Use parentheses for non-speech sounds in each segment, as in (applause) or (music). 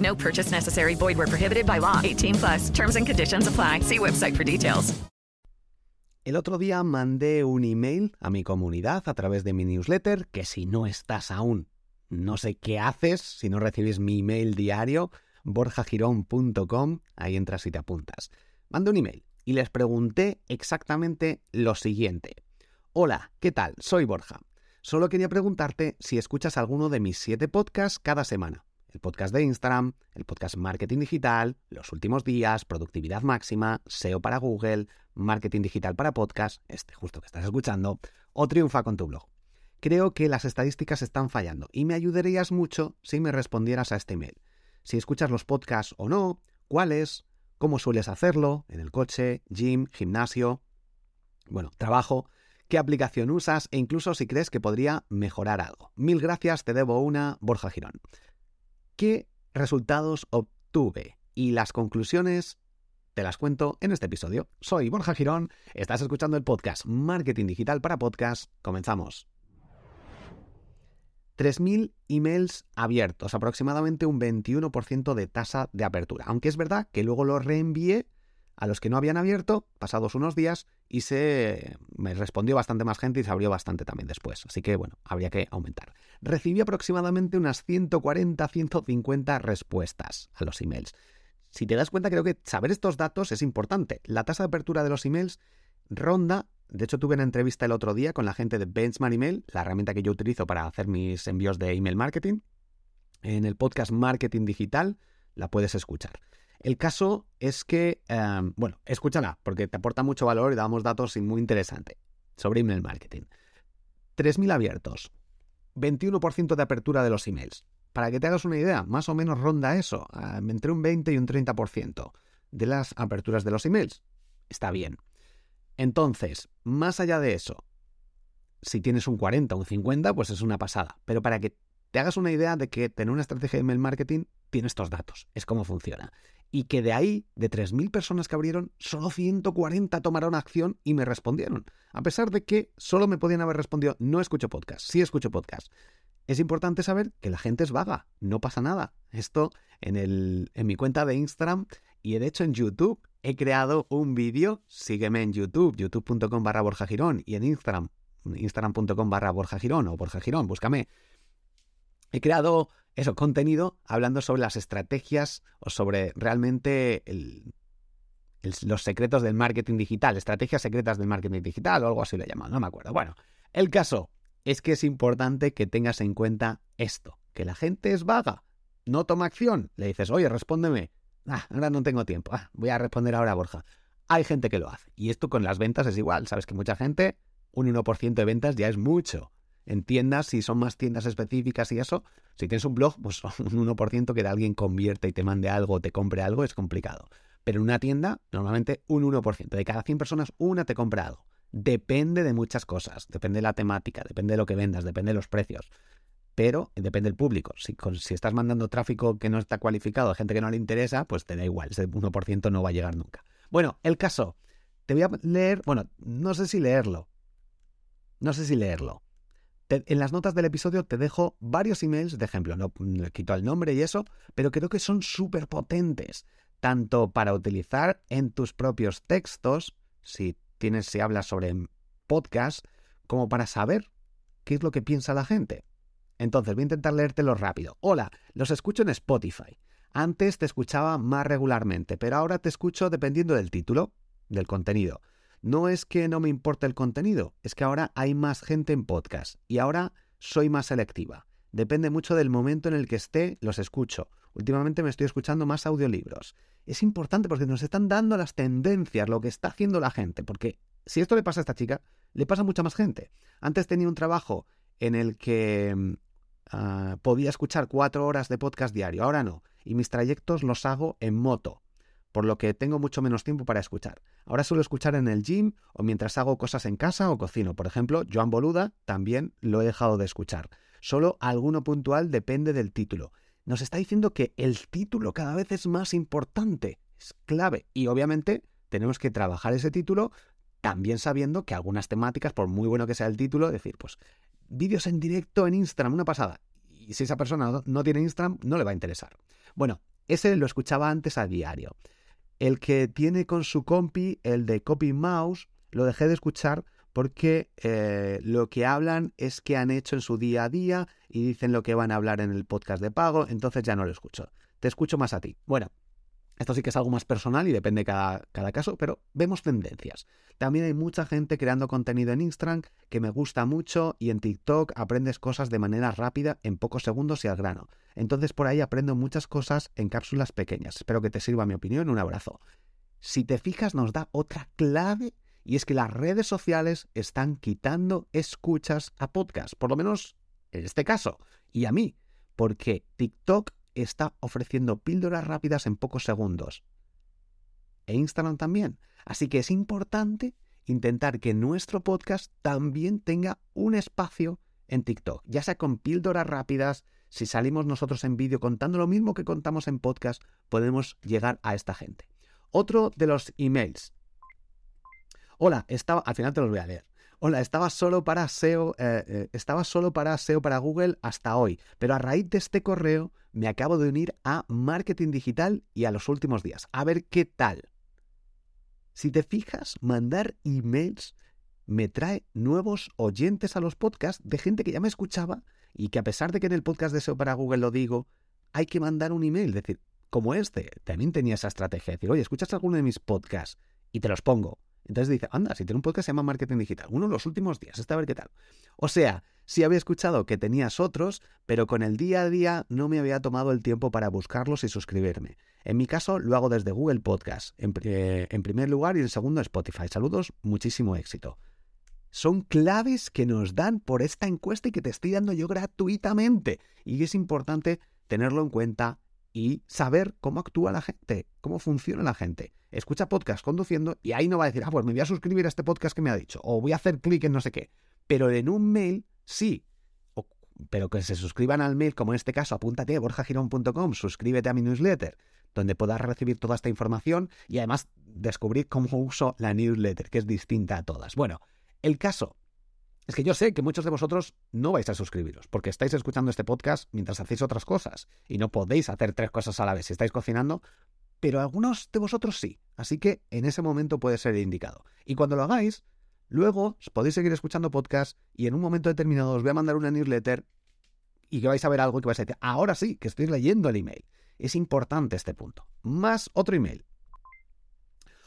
No purchase necessary. Prohibited by law. 18 plus. Terms and conditions apply. See website for details. El otro día mandé un email a mi comunidad a través de mi newsletter que si no estás aún, no sé qué haces si no recibes mi email diario, borjagirón.com, ahí entras y te apuntas. Mandé un email y les pregunté exactamente lo siguiente. Hola, ¿qué tal? Soy Borja. Solo quería preguntarte si escuchas alguno de mis siete podcasts cada semana. El podcast de Instagram, el podcast Marketing Digital, Los Últimos Días, Productividad Máxima, SEO para Google, Marketing Digital para Podcast, este justo que estás escuchando, o Triunfa con tu blog. Creo que las estadísticas están fallando y me ayudarías mucho si me respondieras a este email. Si escuchas los podcasts o no, cuáles, cómo sueles hacerlo, en el coche, gym, gimnasio, bueno, trabajo, qué aplicación usas e incluso si crees que podría mejorar algo. Mil gracias, te debo una, Borja Girón. ¿Qué resultados obtuve? Y las conclusiones te las cuento en este episodio. Soy Borja Girón, estás escuchando el podcast Marketing Digital para Podcast. Comenzamos. 3.000 emails abiertos, aproximadamente un 21% de tasa de apertura. Aunque es verdad que luego lo reenvié a los que no habían abierto, pasados unos días, y se me respondió bastante más gente y se abrió bastante también después. Así que bueno, habría que aumentar. Recibí aproximadamente unas 140-150 respuestas a los emails. Si te das cuenta, creo que saber estos datos es importante. La tasa de apertura de los emails ronda. De hecho, tuve una entrevista el otro día con la gente de Benchmark Email, la herramienta que yo utilizo para hacer mis envíos de email marketing. En el podcast Marketing Digital la puedes escuchar. El caso es que, eh, bueno, escúchala, porque te aporta mucho valor y damos datos muy interesantes sobre email marketing. 3.000 abiertos, 21% de apertura de los emails. Para que te hagas una idea, más o menos ronda eso, eh, entre un 20 y un 30% de las aperturas de los emails. Está bien. Entonces, más allá de eso, si tienes un 40 o un 50, pues es una pasada. Pero para que te hagas una idea de que tener una estrategia de email marketing tiene estos datos, es cómo funciona. Y que de ahí, de 3.000 personas que abrieron, solo 140 tomaron acción y me respondieron. A pesar de que solo me podían haber respondido, no escucho podcast, sí escucho podcast. Es importante saber que la gente es vaga, no pasa nada. Esto en, el, en mi cuenta de Instagram y de hecho en YouTube he creado un vídeo, sígueme en YouTube, youtube.com barra Borja Girón y en Instagram, instagram.com barra Borja Girón o Borja Girón, búscame. He creado eso, contenido hablando sobre las estrategias o sobre realmente el, los secretos del marketing digital, estrategias secretas del marketing digital o algo así lo he llamado, no me acuerdo. Bueno, el caso es que es importante que tengas en cuenta esto, que la gente es vaga, no toma acción. Le dices, oye, respóndeme. Ah, ahora no tengo tiempo. Ah, voy a responder ahora, Borja. Hay gente que lo hace. Y esto con las ventas es igual. Sabes que mucha gente, un 1% de ventas ya es mucho. En tiendas, si son más tiendas específicas y eso, si tienes un blog, pues (laughs) un 1% que de alguien convierte y te mande algo te compre algo es complicado. Pero en una tienda, normalmente un 1%. De cada 100 personas, una te compra algo. Depende de muchas cosas. Depende de la temática, depende de lo que vendas, depende de los precios pero depende del público. Si, si, estás mandando tráfico que no está cualificado a gente que no le interesa, pues te da igual, ese 1% no va a llegar nunca. Bueno, el caso, te voy a leer, bueno, no sé si leerlo, no sé si leerlo. En las notas del episodio te dejo varios emails de ejemplo, no, no quito el nombre y eso, pero creo que son súper potentes, tanto para utilizar en tus propios textos, si tienes, si hablas sobre podcast, como para saber qué es lo que piensa la gente. Entonces, voy a intentar leértelo rápido. Hola, los escucho en Spotify. Antes te escuchaba más regularmente, pero ahora te escucho dependiendo del título. del contenido. No es que no me importe el contenido, es que ahora hay más gente en podcast y ahora soy más selectiva. Depende mucho del momento en el que esté, los escucho. Últimamente me estoy escuchando más audiolibros. Es importante porque nos están dando las tendencias, lo que está haciendo la gente, porque si esto le pasa a esta chica, le pasa a mucha más gente. Antes tenía un trabajo en el que mm, ah, podía escuchar cuatro horas de podcast diario, ahora no. Y mis trayectos los hago en moto, por lo que tengo mucho menos tiempo para escuchar. Ahora suelo escuchar en el gym o mientras hago cosas en casa o cocino. Por ejemplo, Joan Boluda también lo he dejado de escuchar. Solo alguno puntual depende del título. Nos está diciendo que el título cada vez es más importante, es clave. Y obviamente tenemos que trabajar ese título también sabiendo que algunas temáticas, por muy bueno que sea el título, decir, pues vídeos en directo en Instagram, una pasada. Y si esa persona no tiene Instagram, no le va a interesar. Bueno, ese lo escuchaba antes a diario. El que tiene con su compi, el de Copy Mouse, lo dejé de escuchar porque eh, lo que hablan es que han hecho en su día a día y dicen lo que van a hablar en el podcast de pago, entonces ya no lo escucho. Te escucho más a ti. Bueno, esto sí que es algo más personal y depende cada, cada caso, pero vemos tendencias. También hay mucha gente creando contenido en Instagram que me gusta mucho y en TikTok aprendes cosas de manera rápida en pocos segundos y al grano. Entonces por ahí aprendo muchas cosas en cápsulas pequeñas. Espero que te sirva mi opinión. Un abrazo. Si te fijas nos da otra clave y es que las redes sociales están quitando escuchas a podcast, por lo menos en este caso, y a mí, porque TikTok está ofreciendo píldoras rápidas en pocos segundos. E Instagram también. Así que es importante intentar que nuestro podcast también tenga un espacio en TikTok, ya sea con píldoras rápidas, si salimos nosotros en vídeo contando lo mismo que contamos en podcast, podemos llegar a esta gente. Otro de los emails. Hola, estaba, al final te los voy a leer. Hola, estaba solo para SEO, eh, eh, estaba solo para SEO para Google hasta hoy, pero a raíz de este correo me acabo de unir a marketing digital y a los últimos días. A ver qué tal. Si te fijas, mandar emails me trae nuevos oyentes a los podcasts de gente que ya me escuchaba y que a pesar de que en el podcast de SEO para Google lo digo, hay que mandar un email. Decir, como este, también tenía esa estrategia. decir, oye, ¿escuchas alguno de mis podcasts? Y te los pongo. Entonces dice, anda, si tiene un podcast se llama Marketing Digital, uno de los últimos días, está a ver qué tal. O sea, sí había escuchado que tenías otros, pero con el día a día no me había tomado el tiempo para buscarlos y suscribirme. En mi caso lo hago desde Google Podcast, en, eh, en primer lugar y en segundo Spotify. Saludos, muchísimo éxito. Son claves que nos dan por esta encuesta y que te estoy dando yo gratuitamente. Y es importante tenerlo en cuenta y saber cómo actúa la gente, cómo funciona la gente. Escucha podcast conduciendo y ahí no va a decir, ah, pues me voy a suscribir a este podcast que me ha dicho, o voy a hacer clic en no sé qué. Pero en un mail, sí. pero que se suscriban al mail, como en este caso, apúntate a borjagirón.com, suscríbete a mi newsletter, donde puedas recibir toda esta información y además descubrir cómo uso la newsletter, que es distinta a todas. Bueno, el caso es que yo sé que muchos de vosotros no vais a suscribiros, porque estáis escuchando este podcast mientras hacéis otras cosas, y no podéis hacer tres cosas a la vez. Si estáis cocinando, pero algunos de vosotros sí. Así que en ese momento puede ser indicado. Y cuando lo hagáis, luego podéis seguir escuchando podcast y en un momento determinado os voy a mandar una newsletter y que vais a ver algo que vais a decir, ahora sí, que estoy leyendo el email. Es importante este punto. Más otro email.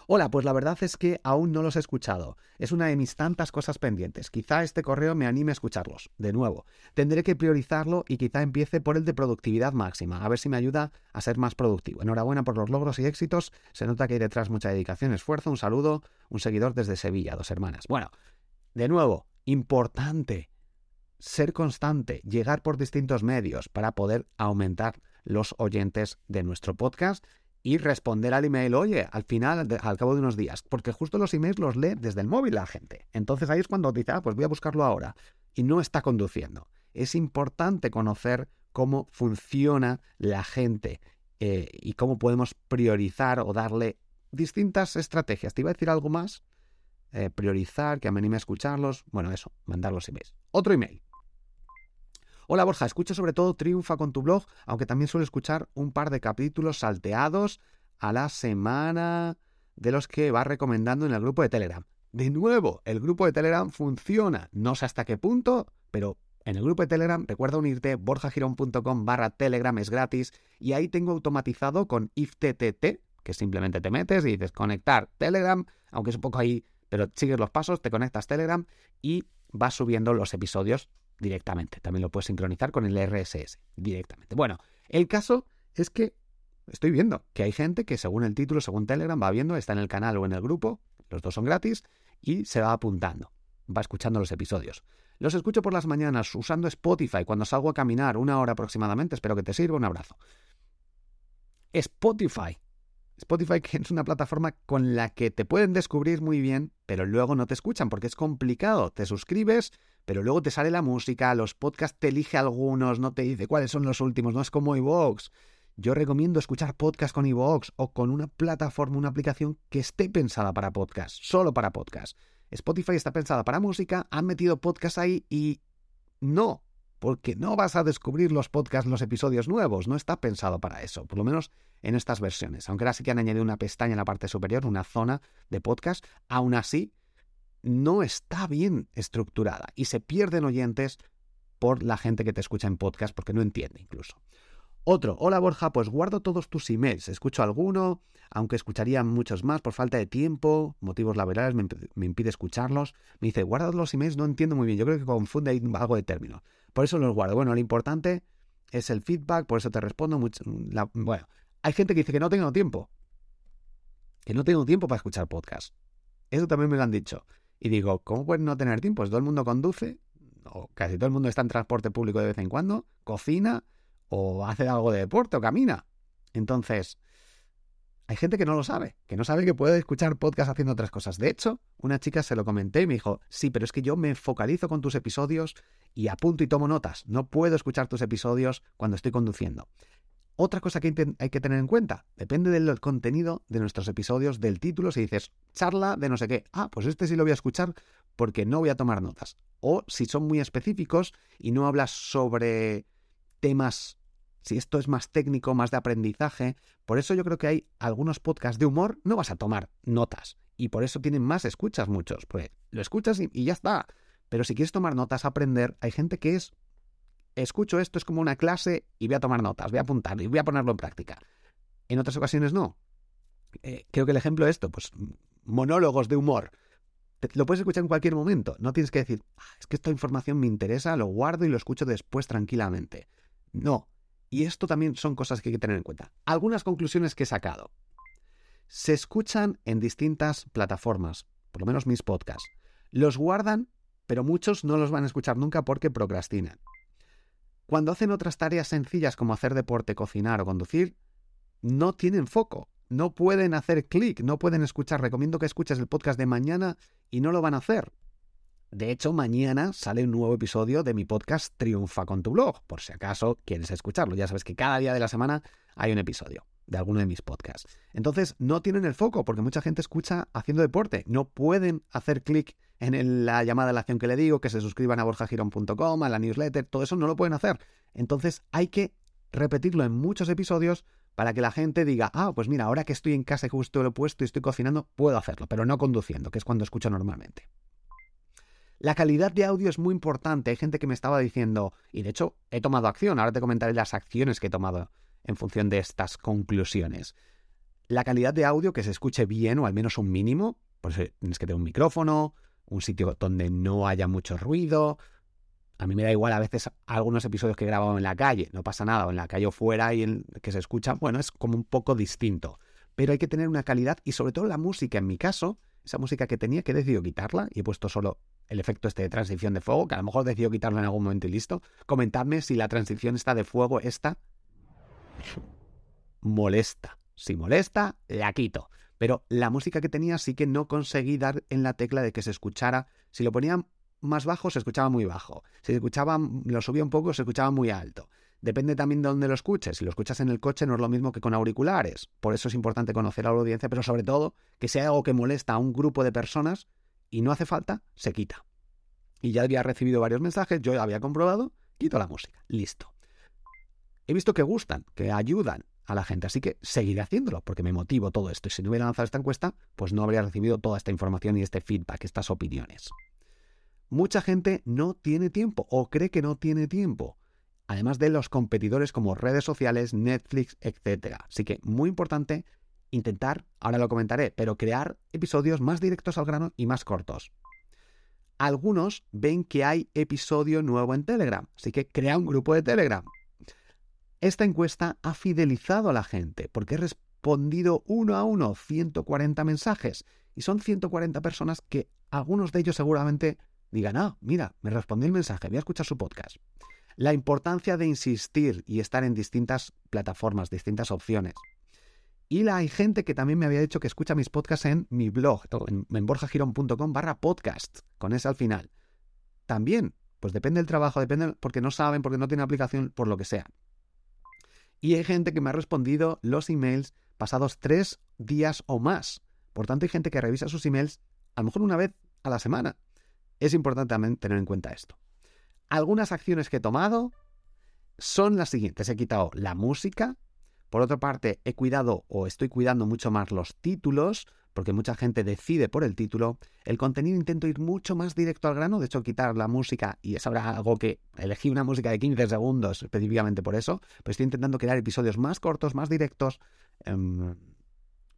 Hola, pues la verdad es que aún no los he escuchado. Es una de mis tantas cosas pendientes. Quizá este correo me anime a escucharlos. De nuevo, tendré que priorizarlo y quizá empiece por el de productividad máxima, a ver si me ayuda a ser más productivo. Enhorabuena por los logros y éxitos. Se nota que hay detrás mucha dedicación, esfuerzo. Un saludo, un seguidor desde Sevilla, dos hermanas. Bueno, de nuevo, importante ser constante, llegar por distintos medios para poder aumentar los oyentes de nuestro podcast y responder al email, oye, al final, al cabo de unos días, porque justo los emails los lee desde el móvil la gente. Entonces ahí es cuando dice, ah, pues voy a buscarlo ahora. Y no está conduciendo. Es importante conocer cómo funciona la gente eh, y cómo podemos priorizar o darle distintas estrategias. ¿Te iba a decir algo más? Eh, priorizar, que me anime a escucharlos. Bueno, eso, mandar los emails. Otro email. Hola Borja, escucho sobre todo Triunfa con tu blog, aunque también suelo escuchar un par de capítulos salteados a la semana de los que va recomendando en el grupo de Telegram. De nuevo, el grupo de Telegram funciona. No sé hasta qué punto, pero en el grupo de Telegram recuerda unirte borjagirón.com barra Telegram, es gratis, y ahí tengo automatizado con IFTTT, que simplemente te metes y dices conectar Telegram, aunque es un poco ahí, pero sigues los pasos, te conectas Telegram y vas subiendo los episodios directamente. También lo puedes sincronizar con el RSS directamente. Bueno, el caso es que estoy viendo que hay gente que según el título, según Telegram, va viendo, está en el canal o en el grupo, los dos son gratis, y se va apuntando, va escuchando los episodios. Los escucho por las mañanas usando Spotify cuando salgo a caminar una hora aproximadamente. Espero que te sirva. Un abrazo. Spotify. Spotify es una plataforma con la que te pueden descubrir muy bien, pero luego no te escuchan porque es complicado. Te suscribes, pero luego te sale la música, los podcasts te elige algunos, no te dice cuáles son los últimos, no es como iVoox. Yo recomiendo escuchar podcast con iVoox o con una plataforma, una aplicación que esté pensada para podcast, solo para podcast. Spotify está pensada para música, han metido podcast ahí y no, porque no vas a descubrir los podcasts, los episodios nuevos, no está pensado para eso, por lo menos en estas versiones. Aunque ahora sí que han añadido una pestaña en la parte superior, una zona de podcast, aún así no está bien estructurada y se pierden oyentes por la gente que te escucha en podcast porque no entiende incluso. Otro, hola Borja, pues guardo todos tus emails, escucho alguno, aunque escucharía muchos más por falta de tiempo, motivos laborales me, impide escucharlos. Me dice, guarda los emails, no entiendo muy bien, yo creo que confunde ahí algo de término. Por eso los guardo. Bueno, lo importante es el feedback, por eso te respondo. Mucho, bueno, hay gente que dice que no tengo tiempo, que no tengo tiempo para escuchar podcast. Eso también me lo han dicho. Y digo, ¿cómo puedes no tener tiempo? Pues todo el mundo conduce, o casi todo el mundo está en transporte público de vez en cuando, cocina, o hace algo de deporte o camina. Entonces, hay gente que no lo sabe, que no sabe que puede escuchar podcast haciendo otras cosas. De hecho, una chica se lo comenté y me dijo, sí, pero es que yo me focalizo con tus episodios y apunto y tomo notas. No puedo escuchar tus episodios cuando estoy conduciendo. Otra cosa que hay que tener en cuenta, depende del contenido de nuestros episodios, del título, si dices charla de no sé qué, ah, pues este sí lo voy a escuchar porque no voy a tomar notas. O si son muy específicos y no hablas sobre temas, si esto es más técnico, más de aprendizaje, por eso yo creo que hay algunos podcasts de humor, no vas a tomar notas. Y por eso tienen más escuchas muchos. Pues lo escuchas y, ya está. Pero si quieres tomar notas, aprender, hay gente que es, escucho esto, es como una clase y voy a tomar notas, voy a apuntar y voy a ponerlo en práctica. En otras ocasiones no. Eh, creo que el ejemplo es esto, pues monólogos de humor. lo puedes escuchar en cualquier momento. No tienes que decir, ah, es que esta información me interesa, lo guardo y lo escucho después tranquilamente. No. Y esto también son cosas que hay que tener en cuenta. Algunas conclusiones que he sacado. Se escuchan en distintas plataformas, por lo menos mis podcasts. Los guardan, pero muchos no los van a escuchar nunca porque procrastinan. Cuando hacen otras tareas sencillas como hacer deporte, cocinar o conducir, no tienen foco, no pueden hacer clic, no pueden escuchar. Recomiendo que escuches el podcast de mañana y no lo van a hacer. De hecho, mañana sale un nuevo episodio de mi podcast Triunfa con tu blog, por si acaso quieres escucharlo. Ya sabes que cada día de la semana hay un episodio de alguno de mis podcasts. Entonces, no tienen el foco porque mucha gente escucha haciendo deporte. No pueden hacer clic en la llamada de la acción que le digo, que se suscriban a borjagirón.com, a la newsletter, todo eso no lo pueden hacer. Entonces, hay que repetirlo en muchos episodios para que la gente diga, ah, pues mira, ahora que estoy en casa y justo lo he puesto y estoy cocinando, puedo hacerlo, pero no conduciendo, que es cuando escucho normalmente. La calidad de audio es muy importante. Hay gente que me estaba diciendo, y de hecho he tomado acción, ahora te comentaré las acciones que he tomado en función de estas conclusiones. La calidad de audio, que se escuche bien o al menos un mínimo, pues eh, tienes que tener un micrófono, un sitio donde no haya mucho ruido. A mí me da igual a veces algunos episodios que he grabado en la calle, no pasa nada, o en la calle o fuera y en que se escucha, bueno, es como un poco distinto. Pero hay que tener una calidad y sobre todo la música, en mi caso, esa música que tenía que he decidido quitarla y he puesto solo el efecto este de transición de fuego, que a lo mejor decidido quitarlo en algún momento y listo. Comentadme si la transición está de fuego esta molesta. Si molesta, la quito. Pero la música que tenía sí que no conseguí dar en la tecla de que se escuchara. Si lo ponía más bajo, se escuchaba muy bajo. Si escuchaba, lo subía un poco, se escuchaba muy alto. Depende también de dónde lo escuches. Si lo escuchas en el coche no es lo mismo que con auriculares. Por eso es importante conocer a la audiencia, pero sobre todo que sea algo que molesta a un grupo de personas y no hace falta, se quita. Y ya había recibido varios mensajes, yo había comprobado, quito la música, listo. He visto que gustan, que ayudan a la gente, así que seguiré haciéndolo porque me motivo todo esto. Y si no hubiera lanzado esta encuesta, pues no habría recibido toda esta información y este feedback, estas opiniones. Mucha gente no tiene tiempo o cree que no tiene tiempo además de los competidores como redes sociales, Netflix, etc. Así que muy importante intentar, ahora lo comentaré, pero crear episodios más directos al grano y más cortos. Algunos ven que hay episodio nuevo en Telegram, así que crea un grupo de Telegram. Esta encuesta ha fidelizado a la gente porque he respondido uno a uno 140 mensajes y son 140 personas que algunos de ellos seguramente digan, ah, mira, me respondió el mensaje, voy a escuchar su podcast. La importancia de insistir y estar en distintas plataformas, distintas opciones. Y la, hay gente que también me había dicho que escucha mis podcasts en mi blog, en, en borjagirón.com barra podcast, con ese al final. También, pues depende del trabajo, depende porque no saben, porque no tienen aplicación, por lo que sea. Y hay gente que me ha respondido los emails pasados tres días o más. Por tanto, hay gente que revisa sus emails a lo mejor una vez a la semana. Es importante también tener en cuenta esto. Algunas acciones que he tomado son las siguientes. He quitado la música. Por otra parte, he cuidado o estoy cuidando mucho más los títulos, porque mucha gente decide por el título. El contenido intento ir mucho más directo al grano, de hecho quitar la música, y es ahora algo que elegí una música de 15 segundos específicamente por eso, pero estoy intentando crear episodios más cortos, más directos. Eh,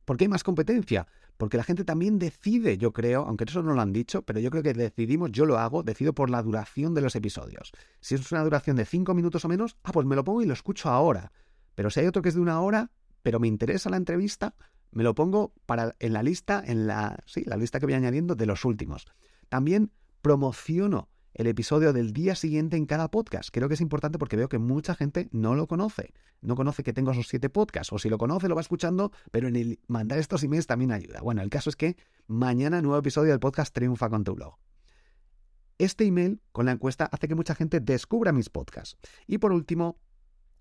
¿Por qué hay más competencia? Porque la gente también decide, yo creo, aunque eso no lo han dicho, pero yo creo que decidimos, yo lo hago, decido por la duración de los episodios. Si es una duración de 5 minutos o menos, ah, pues me lo pongo y lo escucho ahora. Pero si hay otro que es de una hora, pero me interesa la entrevista, me lo pongo para en la lista, en la, sí, la lista que voy añadiendo de los últimos. También promociono el episodio del día siguiente en cada podcast. Creo que es importante porque veo que mucha gente no lo conoce. No conoce que tengo esos siete podcasts. O si lo conoce, lo va escuchando, pero en el mandar estos emails también ayuda. Bueno, el caso es que mañana nuevo episodio del podcast Triunfa con tu blog. Este email con la encuesta hace que mucha gente descubra mis podcasts. Y por último,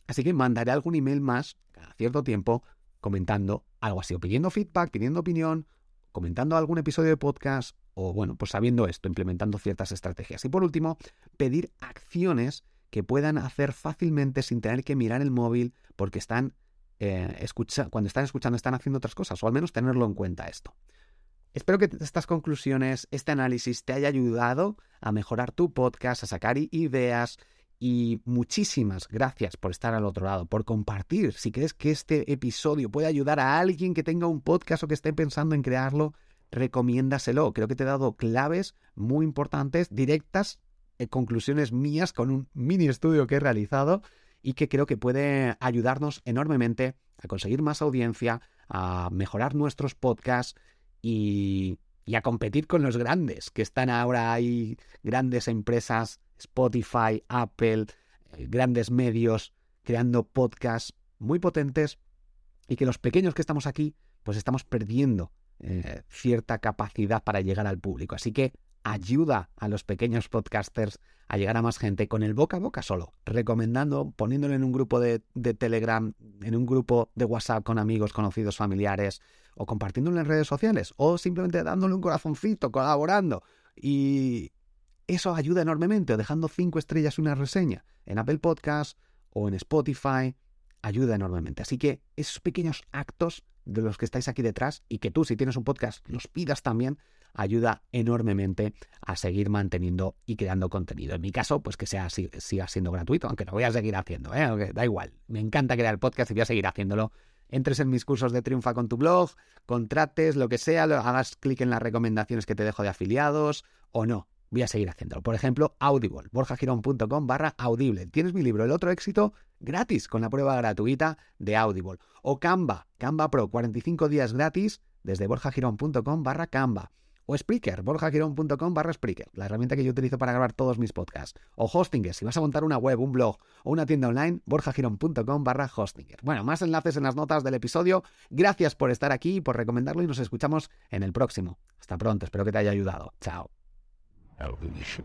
así que mandaré algún email más cada cierto tiempo comentando algo así, o pidiendo feedback, pidiendo opinión, comentando algún episodio de podcast o bueno, pues sabiendo esto, implementando ciertas estrategias. Y por último, pedir acciones que puedan hacer fácilmente sin tener que mirar el móvil porque están eh, cuando están escuchando están haciendo otras cosas, o al menos tenerlo en cuenta esto. Espero que estas conclusiones, este análisis te haya ayudado a mejorar tu podcast, a sacar ideas y muchísimas gracias por estar al otro lado, por compartir. Si crees que este episodio puede ayudar a alguien que tenga un podcast o que esté pensando en crearlo, recomiéndaselo. Creo que te he dado claves muy importantes, directas, eh, conclusiones mías con un mini estudio que he realizado y que creo que puede ayudarnos enormemente a conseguir más audiencia, a mejorar nuestros podcasts y, y a competir con los grandes, que están ahora ahí, grandes empresas Spotify, Apple, eh, grandes medios creando podcasts muy potentes y que los pequeños que estamos aquí pues estamos perdiendo eh, cierta capacidad para llegar al público. Así que ayuda a los pequeños podcasters a llegar a más gente con el boca a boca solo, recomendando, poniéndolo en un grupo de, de, Telegram, en un grupo de WhatsApp con amigos, conocidos, familiares, o compartiéndolo en redes sociales, o simplemente dándole un corazoncito, colaborando. Y, eso ayuda enormemente, o dejando cinco estrellas una reseña en Apple Podcast o en Spotify, ayuda enormemente. Así que esos pequeños actos de los que estáis aquí detrás y que tú, si tienes un podcast, los pidas también, ayuda enormemente a seguir manteniendo y creando contenido. En mi caso, pues que sea siga siendo gratuito, aunque lo voy a seguir haciendo, ¿eh? da igual. Me encanta crear podcast y voy a seguir haciéndolo. Entres en mis cursos de Triunfa con tu blog, contrates, lo que sea, hagas clic en las recomendaciones que te dejo de afiliados o no voy a seguir haciéndolo. Por ejemplo, Audible, borjagirón.com barra audible. Tienes mi libro El otro éxito gratis con la prueba gratuita de Audible. O Canva, Canva Pro, 45 días gratis desde borjagirón.com barra Canva. O Spreaker, borjagirón.com barra Spreaker, la herramienta que yo utilizo para grabar todos mis podcasts. O Hostinger, si vas a montar una web, un blog o una tienda online, borjagirón.com barra Hostinger. Bueno, más enlaces en las notas del episodio. Gracias por estar aquí, por recomendarlo y nos escuchamos en el próximo. Hasta pronto, espero que te haya ayudado. Chao. evolution.